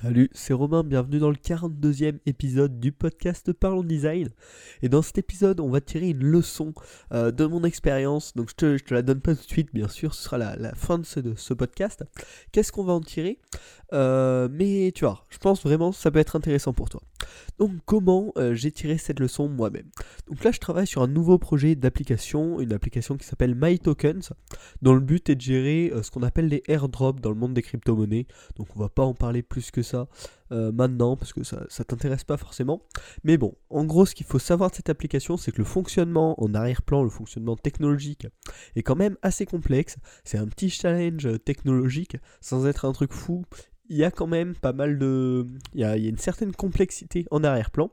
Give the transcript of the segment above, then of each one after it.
Salut, c'est Romain, bienvenue dans le 42e épisode du podcast Parlons Design. Et dans cet épisode, on va tirer une leçon euh, de mon expérience. Donc je te, la donne pas tout de suite, bien sûr, ce sera la, fin de ce, podcast. Qu'est-ce qu'on va en tirer? Euh, Mais tu vois, je pense vraiment que ça peut être intéressant pour toi. Donc comment euh, j'ai tiré cette leçon moi-même? Donc là, je travaille sur un nouveau projet d'application, une application qui s'appelle MyTokens, dont le but est de gérer ce qu'on appelle les airdrops dans le monde des crypto-monnaies. Donc on va pas en parler plus que ça euh, maintenant parce que ça, ça t'intéresse pas forcément. Mais bon, en gros, ce qu'il faut savoir de cette application, c'est que le fonctionnement en arrière-plan, le fonctionnement technologique est quand même assez complexe. C'est un petit challenge technologique sans être un truc fou. Il y a quand même pas mal de. Il y a, une certaine complexité en arrière-plan,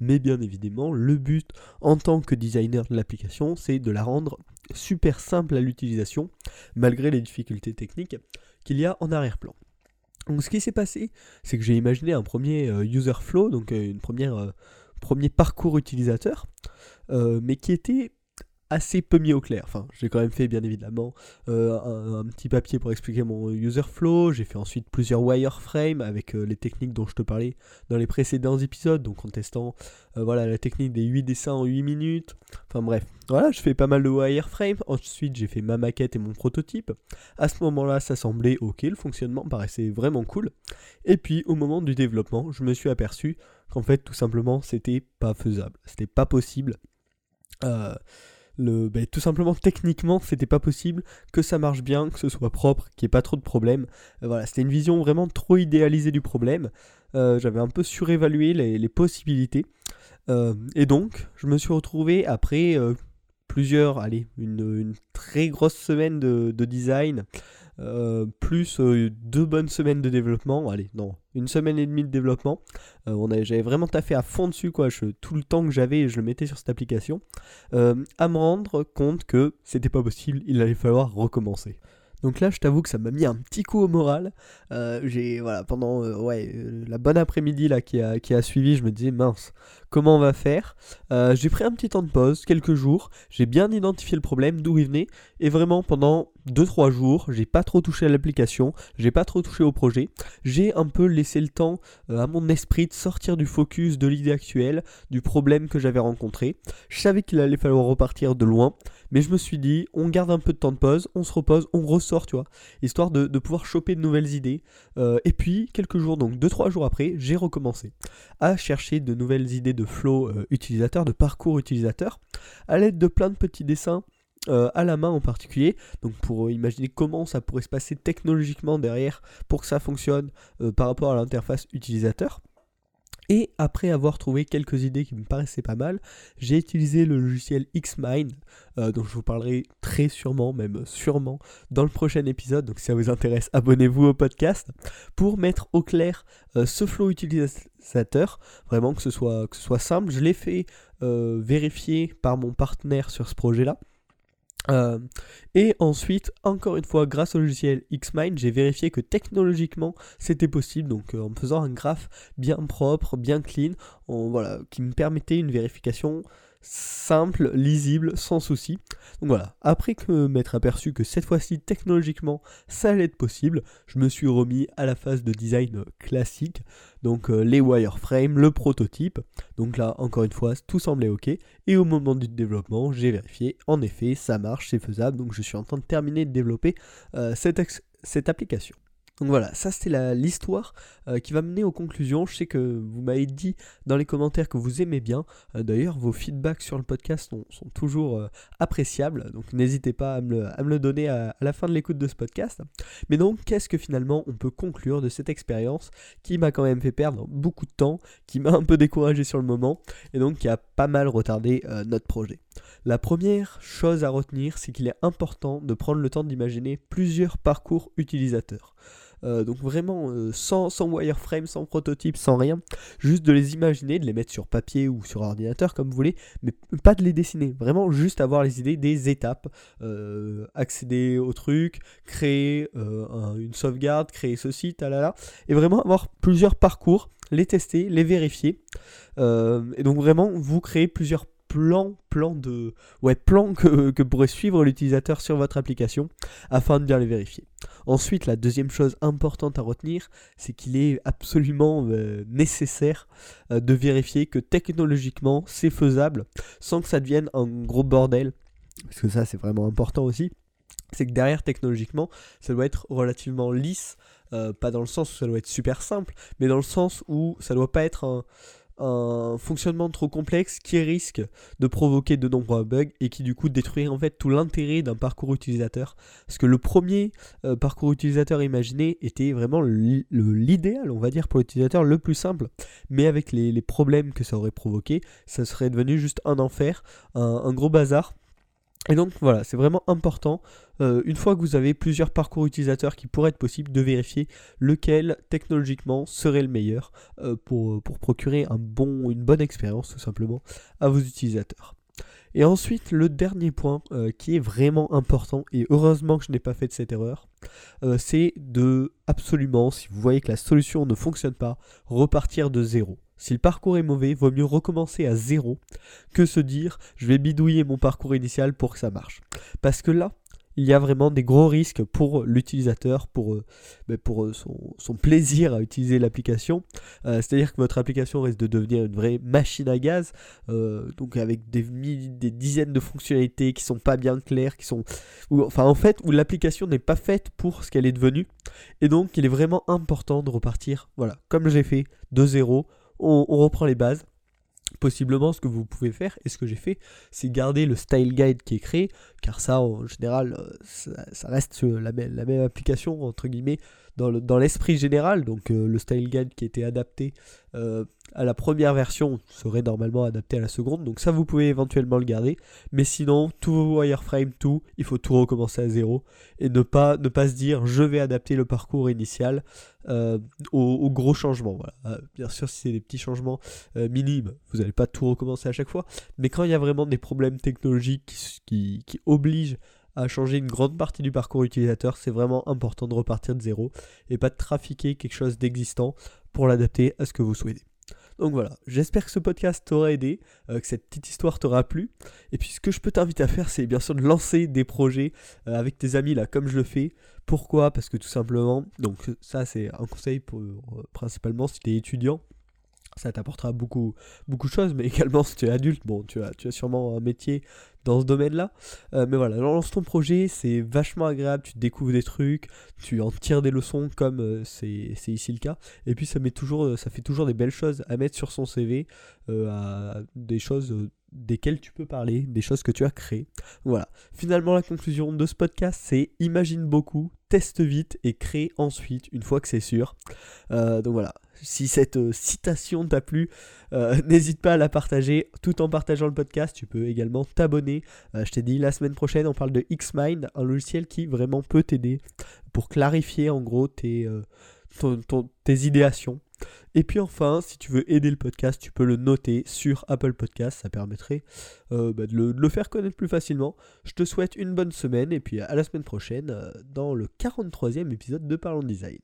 mais bien évidemment, le but en tant que designer de l'application, c'est de la rendre super simple à l'utilisation, malgré les difficultés techniques qu'il y a en arrière-plan. Donc ce qui s'est passé, c'est que j'ai imaginé un premier euh, user flow, donc euh, une euh, premier parcours utilisateur, mais qui était assez peu mis au clair. Enfin, j'ai quand même fait bien évidemment euh, un, petit papier pour expliquer mon user flow. J'ai fait ensuite plusieurs wireframes avec euh, les techniques dont je te parlais dans les précédents épisodes, donc en testant euh, voilà, la technique des 8 dessins en 8 minutes. Enfin bref, voilà, je fais pas mal de wireframes. Ensuite, j'ai fait ma maquette et mon prototype. À ce moment-là, ça semblait ok, le fonctionnement paraissait vraiment cool. Et puis, au moment du développement, je me suis aperçu qu'en fait, tout simplement, c'était pas faisable. C'était pas possible. Ben, tout simplement techniquement c'était pas possible que ça marche bien, que ce soit propre, qu'il n'y ait pas trop de problèmes. Euh, voilà, c'était une vision vraiment trop idéalisée du problème. Euh, j'avais un peu surévalué les, possibilités. Euh, et donc, je me suis retrouvé après plusieurs, allez, une, très grosse semaine de design, euh, plus euh, deux bonnes semaines de développement. Allez, non, une semaine et demie de développement. Euh, j'avais vraiment taffé à fond dessus, quoi. Tout le temps que j'avais, je le mettais sur cette application. à me rendre compte que c'était pas possible, il allait falloir recommencer. Donc là, je t'avoue que ça m'a mis un petit coup au moral. J'ai voilà pendant la bonne après-midi là qui a, qui a suivi, je me disais mince, comment on va faire J'ai pris un petit temps de pause, quelques jours. J'ai bien identifié le problème, d'où il venait, et vraiment pendant 2-3 jours, j'ai pas trop touché à l'application, j'ai pas trop touché au projet. J'ai un peu laissé le temps à mon esprit de sortir du focus de l'idée actuelle, du problème que j'avais rencontré. Je savais qu'il allait falloir repartir de loin, mais je me suis dit, on garde un peu de temps de pause, on se repose, on ressort, tu vois, histoire de, pouvoir choper de nouvelles idées. Euh, et puis, quelques jours, donc 2-3 jours après, j'ai recommencé à chercher de nouvelles idées de flow euh, utilisateur, de parcours utilisateur, à l'aide de plein de petits dessins. Euh, à la main en particulier, donc pour imaginer comment ça pourrait se passer technologiquement derrière pour que ça fonctionne par rapport à l'interface utilisateur. Et après avoir trouvé quelques idées qui me paraissaient pas mal, j'ai utilisé le logiciel Xmind, euh, dont je vous parlerai très sûrement, même sûrement, dans le prochain épisode. Donc si ça vous intéresse, abonnez-vous au podcast pour mettre au clair euh, ce flow utilisateur, vraiment que ce soit, que ce soit simple. Je l'ai fait euh, vérifier par mon partenaire sur ce projet-là. Euh, et ensuite, encore une fois, grâce au logiciel Xmind, j'ai vérifié que technologiquement c'était possible, donc euh, en faisant un graphe bien propre, bien clean, voilà, qui me permettait une vérification simple, lisible, sans souci. Donc voilà, après m'être aperçu que cette fois-ci technologiquement ça allait être possible, je me suis remis à la phase de design classique, donc euh, les wireframes, le prototype. Donc là, encore une fois, tout semblait ok. Et au moment du développement, j'ai vérifié, en effet, ça marche, c'est faisable. Donc je suis en train de terminer de développer euh, cette application. Donc voilà, ça c'était l'histoire euh, qui va mener aux conclusions. Je sais que vous m'avez dit dans les commentaires que vous aimez bien. Euh, d'ailleurs, vos feedbacks sur le podcast sont, toujours euh, appréciables. Donc n'hésitez pas à me, le, donner à, la fin de l'écoute de ce podcast. Mais donc, qu'est-ce que finalement on peut conclure de cette expérience qui m'a quand même fait perdre beaucoup de temps, qui m'a un peu découragé sur le moment, et donc qui a pas mal retardé notre projet? La première chose à retenir, c'est qu'il est important de prendre le temps d'imaginer plusieurs parcours utilisateurs. Euh, donc vraiment euh, sans, sans, wireframe, sans prototype, sans rien. Juste de les imaginer, de les mettre sur papier ou sur ordinateur comme vous voulez, mais pas de les dessiner. Vraiment juste avoir les idées des étapes. Euh, accéder au truc, créer une sauvegarde, créer ceci, talala. Et vraiment avoir plusieurs parcours, les tester, les vérifier. et donc vraiment vous créez plusieurs plan, de, que pourrait suivre l'utilisateur sur votre application afin de bien les vérifier. Ensuite, la deuxième chose importante à retenir, c'est qu'il est absolument euh, nécessaire euh, de vérifier que technologiquement c'est faisable sans que ça devienne un gros bordel. Parce que ça, c'est vraiment important aussi. C'est que derrière, technologiquement, ça doit être relativement lisse. Euh, pas dans le sens où ça doit être super simple, mais dans le sens où ça doit pas être un, un fonctionnement trop complexe qui risque de provoquer de nombreux bugs et qui du coup détruit en fait tout l'intérêt d'un parcours utilisateur. Parce que le premier euh, parcours utilisateur imaginé était vraiment l'idéal, on va dire, pour l'utilisateur le plus simple. Mais avec les, problèmes que ça aurait provoqué, ça serait devenu juste un enfer, un gros bazar. Et donc voilà, c'est vraiment important, euh, une fois que vous avez plusieurs parcours utilisateurs qui pourraient être possibles, de vérifier lequel technologiquement serait le meilleur euh, pour, pour, procurer un bon, une bonne expérience tout simplement à vos utilisateurs. Et ensuite, le dernier point euh, qui est vraiment important, et heureusement que je n'ai pas fait de cette erreur, c'est de absolument, si vous voyez que la solution ne fonctionne pas, repartir de zéro. Si le parcours est mauvais, vaut mieux recommencer à zéro que se dire je vais bidouiller mon parcours initial pour que ça marche. Parce que là, il y a vraiment des gros risques pour l'utilisateur, pour, euh, ben, euh, son, plaisir à utiliser l'application. Euh, c'est-à-dire que votre application risque de devenir une vraie machine à gaz, donc avec des, dizaines de fonctionnalités qui sont pas bien claires, qui sont, enfin en fait où l'application n'est pas faite pour ce qu'elle est devenue. Et donc il est vraiment important de repartir, voilà, comme j'ai fait, de zéro on, reprend les bases. Possiblement, ce que vous pouvez faire, et ce que j'ai fait, c'est garder le style guide qui est créé, car ça, en général, euh, ça, reste la même, la même, application, entre guillemets, dans l'esprit général. Donc, euh, le style guide qui était adapté euh, à la première version serait normalement adapté à la seconde. Donc ça, vous pouvez éventuellement le garder. Mais sinon, tout wireframe, tout, il faut tout recommencer à zéro. Et ne pas, ne pas se dire, je vais adapter le parcours initial euh, aux, gros changements. Bien sûr, si c'est des petits changements minimes, vous n'allez pas tout recommencer à chaque fois. Mais quand il y a vraiment des problèmes technologiques qui, qui obligent à changer une grande partie du parcours utilisateur, c'est vraiment important de repartir de zéro et pas de trafiquer quelque chose d'existant pour l'adapter à ce que vous souhaitez. Donc voilà, j'espère que ce podcast t'aura aidé, euh, que cette petite histoire t'aura plu. Et puis ce que je peux t'inviter à faire, c'est bien sûr de lancer des projets euh, avec tes amis là, comme je le fais. Pourquoi? Parce que tout simplement, donc ça c'est un conseil pour euh, principalement si tu es étudiant ça t'apportera beaucoup, beaucoup de choses, mais également si tu es adulte, bon, tu as, tu as sûrement un métier dans ce domaine-là. Euh, mais voilà, lance ton projet, c'est vachement agréable, tu découvres des trucs, tu en tires des leçons comme euh, c'est ici le cas. Et puis ça, met toujours, euh, ça fait toujours des belles choses à mettre sur son CV, des choses desquelles tu peux parler, des choses que tu as créées. Voilà. Finalement, la conclusion de ce podcast, c'est imagine beaucoup, teste vite et crée ensuite, une fois que c'est sûr. donc voilà. Si cette euh, citation t'a plu, euh, n'hésite pas à la partager tout en partageant le podcast. Tu peux également t'abonner. Euh, je t'ai dit la semaine prochaine, on parle de Xmind, un logiciel qui vraiment peut t'aider pour clarifier en gros tes, tes idéations. Et puis enfin, si tu veux aider le podcast, tu peux le noter sur Apple Podcast, ça permettrait bah, de, le, faire connaître plus facilement. Je te souhaite une bonne semaine et puis à la semaine prochaine dans le 43e épisode de Parlons Design.